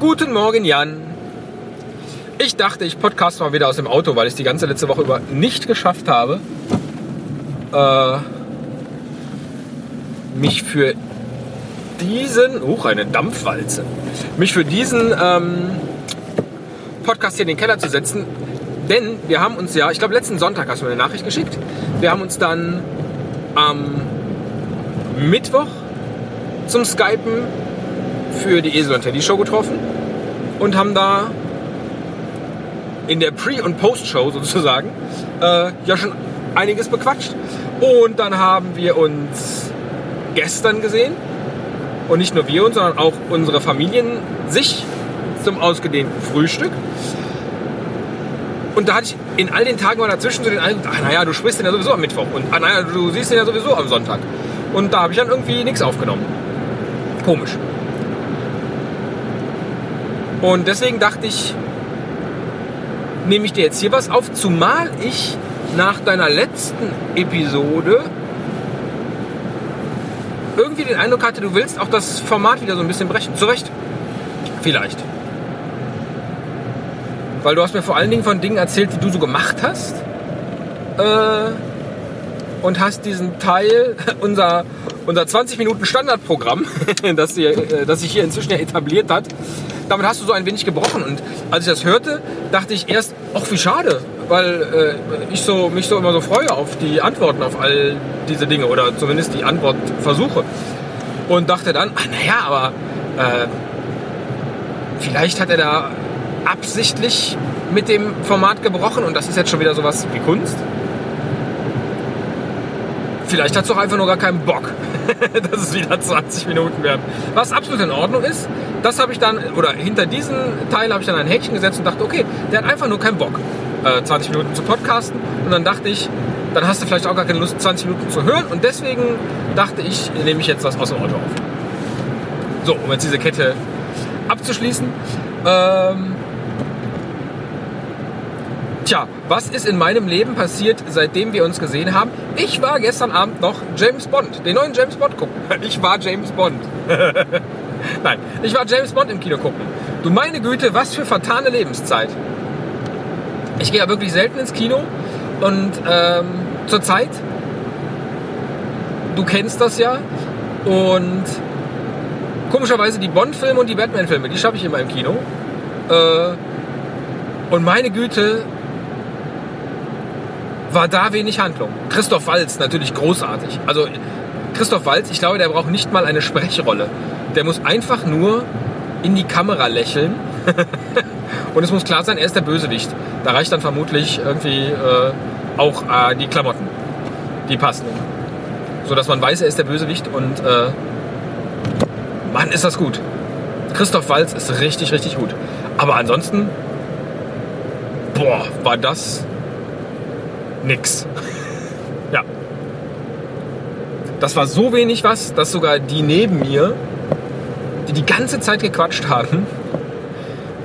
Guten Morgen, Jan. Ich dachte, ich podcast mal wieder aus dem Auto, weil ich es die ganze letzte Woche über nicht geschafft habe, äh, mich für diesen, uh, eine Dampfwalze, mich für diesen ähm, Podcast hier in den Keller zu setzen. Denn wir haben uns ja, ich glaube letzten Sonntag hast du mir eine Nachricht geschickt. Wir haben uns dann am Mittwoch zum Skypen für die Esel und Teddy Show getroffen und haben da in der Pre- und Post-Show sozusagen äh, ja schon einiges bequatscht. Und dann haben wir uns gestern gesehen und nicht nur wir uns, sondern auch unsere Familien sich zum ausgedehnten Frühstück. Und da hatte ich in all den Tagen mal dazwischen so den Eindruck, ach naja, du sprichst den ja sowieso am Mittwoch und ach naja, du siehst den ja sowieso am Sonntag. Und da habe ich dann irgendwie nichts aufgenommen. Komisch. Und deswegen dachte ich, nehme ich dir jetzt hier was auf, zumal ich nach deiner letzten Episode irgendwie den Eindruck hatte, du willst auch das Format wieder so ein bisschen brechen. Zu Recht. Vielleicht. Weil du hast mir vor allen Dingen von Dingen erzählt, die du so gemacht hast. Äh, und hast diesen Teil, unser, unser 20 Minuten Standardprogramm, das, äh, das sich hier inzwischen ja etabliert hat, damit hast du so ein wenig gebrochen. Und als ich das hörte, dachte ich erst, ach wie schade, weil äh, ich so, mich so immer so freue auf die Antworten auf all diese Dinge oder zumindest die Antwortversuche. Und dachte dann, ach naja, aber äh, vielleicht hat er da absichtlich mit dem Format gebrochen und das ist jetzt schon wieder sowas wie Kunst. Vielleicht hat es doch einfach nur gar keinen Bock, dass es wieder 20 Minuten werden. Was absolut in Ordnung ist, das habe ich dann, oder hinter diesen Teil habe ich dann ein Häkchen gesetzt und dachte, okay, der hat einfach nur keinen Bock, 20 äh, Minuten zu podcasten. Und dann dachte ich, dann hast du vielleicht auch gar keine Lust, 20 Minuten zu hören. Und deswegen dachte ich, nehme ich jetzt das aus dem Auto auf. So, um jetzt diese Kette abzuschließen. Ähm, Tja, was ist in meinem Leben passiert, seitdem wir uns gesehen haben? Ich war gestern Abend noch James Bond, den neuen James Bond gucken. Ich war James Bond. Nein, ich war James Bond im Kino gucken. Du meine Güte, was für vertane Lebenszeit. Ich gehe ja wirklich selten ins Kino und ähm, zur Zeit, du kennst das ja, und komischerweise die Bond-Filme und die Batman-Filme, die schaffe ich immer im Kino. Äh, und meine Güte, war da wenig Handlung. Christoph Walz natürlich großartig. Also Christoph Walz, ich glaube, der braucht nicht mal eine Sprechrolle. Der muss einfach nur in die Kamera lächeln. Und es muss klar sein, er ist der Bösewicht. Da reicht dann vermutlich irgendwie äh, auch äh, die Klamotten, die passen. So dass man weiß, er ist der Bösewicht und äh, Mann, ist das gut. Christoph Walz ist richtig, richtig gut. Aber ansonsten, boah, war das nix. ja. Das war so wenig was, dass sogar die neben mir, die die ganze Zeit gequatscht haben,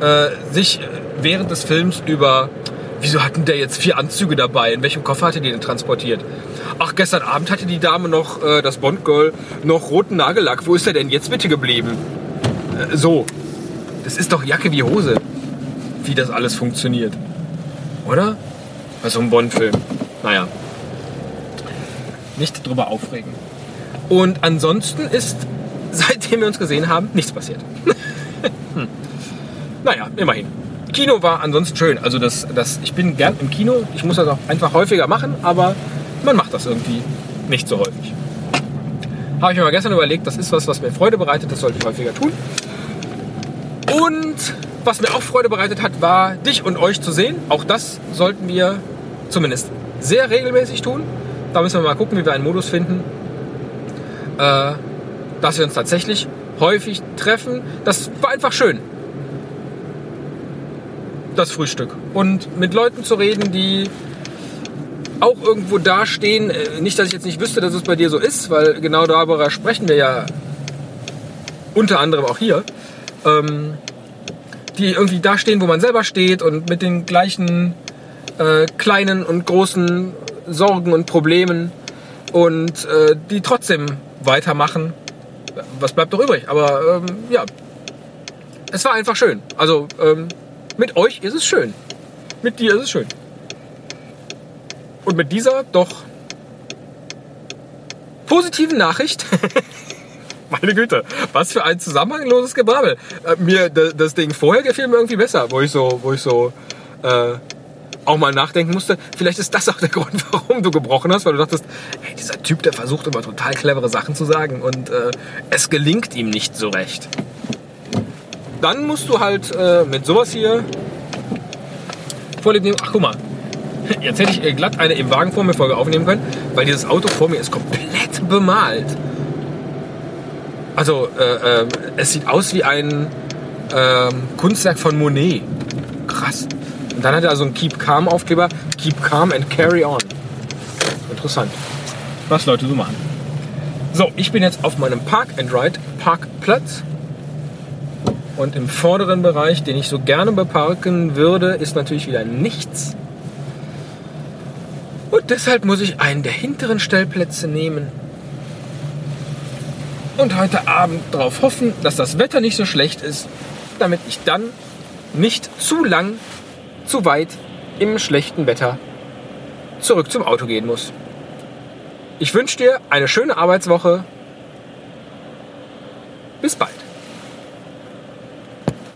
äh, sich während des Films über Wieso hatten der jetzt vier Anzüge dabei? In welchem Koffer hatte die denn transportiert? Ach, gestern Abend hatte die Dame noch, äh, das Bond-Girl, noch roten Nagellack. Wo ist der denn jetzt bitte geblieben? Äh, so. Das ist doch Jacke wie Hose, wie das alles funktioniert. Oder? Bei so einem Bond-Film. Naja. Nicht drüber aufregen. Und ansonsten ist, seitdem wir uns gesehen haben, nichts passiert. hm. Naja, immerhin. Kino war ansonsten schön. Also das, das, ich bin gern im Kino. Ich muss das auch einfach häufiger machen, aber man macht das irgendwie nicht so häufig. Habe ich mir mal gestern überlegt, das ist was, was mir Freude bereitet, das sollte ich häufiger tun. Und was mir auch Freude bereitet hat, war dich und euch zu sehen. Auch das sollten wir zumindest sehr regelmäßig tun. Da müssen wir mal gucken, wie wir einen Modus finden, äh, dass wir uns tatsächlich häufig treffen. Das war einfach schön. Das Frühstück. Und mit Leuten zu reden, die auch irgendwo dastehen. Äh, nicht, dass ich jetzt nicht wüsste, dass es bei dir so ist, weil genau darüber sprechen wir ja unter anderem auch hier. Ähm, die irgendwie dastehen, wo man selber steht und mit den gleichen äh, kleinen und großen Sorgen und Problemen und äh, die trotzdem weitermachen. Was bleibt doch übrig? Aber ähm, ja, es war einfach schön. Also ähm, mit euch ist es schön. Mit dir ist es schön. Und mit dieser doch positiven Nachricht. Meine Güte, was für ein zusammenhangloses Gebrabbel. Äh, mir das Ding vorher gefiel mir irgendwie besser, wo ich so, wo ich so äh, auch mal nachdenken musste. Vielleicht ist das auch der Grund, warum du gebrochen hast, weil du dachtest, hey, dieser Typ, der versucht immer total clevere Sachen zu sagen und äh, es gelingt ihm nicht so recht. Dann musst du halt äh, mit sowas hier vorlieb nehmen. Ach, guck mal. Jetzt hätte ich äh, glatt eine im Wagen vor mir Folge aufnehmen können, weil dieses Auto vor mir ist komplett bemalt. Also, äh, äh, es sieht aus wie ein äh, Kunstwerk von Monet. Krass. Und dann hat er also einen Keep Calm Aufkleber. Keep Calm and Carry On. Interessant. Was Leute so machen. So, ich bin jetzt auf meinem Park and Ride Parkplatz. Und im vorderen Bereich, den ich so gerne beparken würde, ist natürlich wieder nichts. Und deshalb muss ich einen der hinteren Stellplätze nehmen und heute Abend darauf hoffen, dass das Wetter nicht so schlecht ist, damit ich dann nicht zu lang, zu weit im schlechten Wetter zurück zum Auto gehen muss. Ich wünsche dir eine schöne Arbeitswoche. Bis bald.